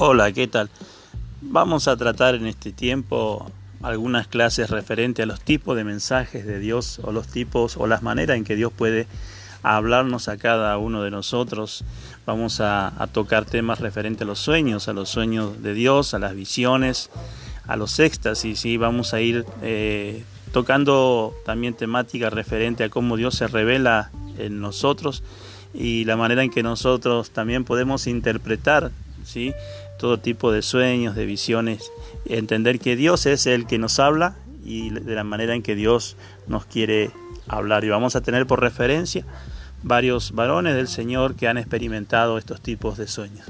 Hola, ¿qué tal? Vamos a tratar en este tiempo algunas clases referentes a los tipos de mensajes de Dios o los tipos o las maneras en que Dios puede hablarnos a cada uno de nosotros. Vamos a, tocar temas referentes a los sueños, a los sueños de Dios, a las visiones, a los éxtasis y vamos a ir eh, tocando también temática referente a cómo Dios se revela en nosotros y la manera en que nosotros también podemos interpretar ¿sí? todo tipo de sueños, de visiones, entender que Dios es el que nos habla y de la manera en que Dios nos quiere hablar. Y vamos a tener por referencia varios varones del Señor que han experimentado estos tipos de sueños.